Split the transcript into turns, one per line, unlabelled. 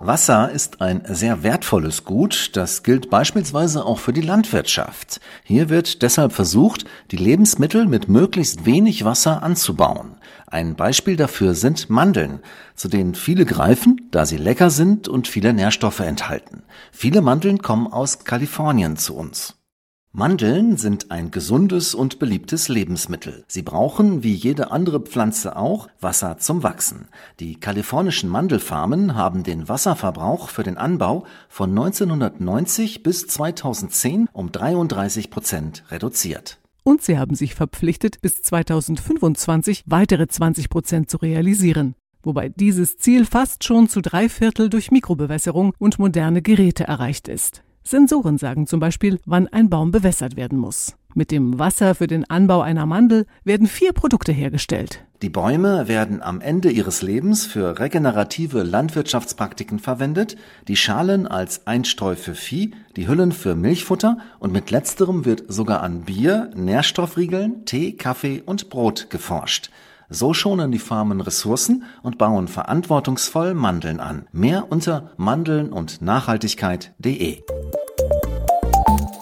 Wasser ist ein sehr wertvolles Gut, das gilt beispielsweise auch für die Landwirtschaft. Hier wird deshalb versucht, die Lebensmittel mit möglichst wenig Wasser anzubauen. Ein Beispiel dafür sind Mandeln, zu denen viele greifen, da sie lecker sind und viele Nährstoffe enthalten. Viele Mandeln kommen aus Kalifornien zu uns. Mandeln sind ein gesundes und beliebtes Lebensmittel. Sie brauchen, wie jede andere Pflanze auch, Wasser zum Wachsen. Die kalifornischen Mandelfarmen haben den Wasserverbrauch für den Anbau von 1990 bis 2010 um 33 Prozent reduziert.
Und sie haben sich verpflichtet, bis 2025 weitere 20 Prozent zu realisieren. Wobei dieses Ziel fast schon zu drei Viertel durch Mikrobewässerung und moderne Geräte erreicht ist. Sensoren sagen zum Beispiel, wann ein Baum bewässert werden muss. Mit dem Wasser für den Anbau einer Mandel werden vier Produkte hergestellt.
Die Bäume werden am Ende ihres Lebens für regenerative Landwirtschaftspraktiken verwendet, die Schalen als Einstreu für Vieh, die Hüllen für Milchfutter und mit letzterem wird sogar an Bier, Nährstoffriegeln, Tee, Kaffee und Brot geforscht. So schonen die Farmen Ressourcen und bauen verantwortungsvoll Mandeln an. Mehr unter mandeln und Nachhaltigkeit.de.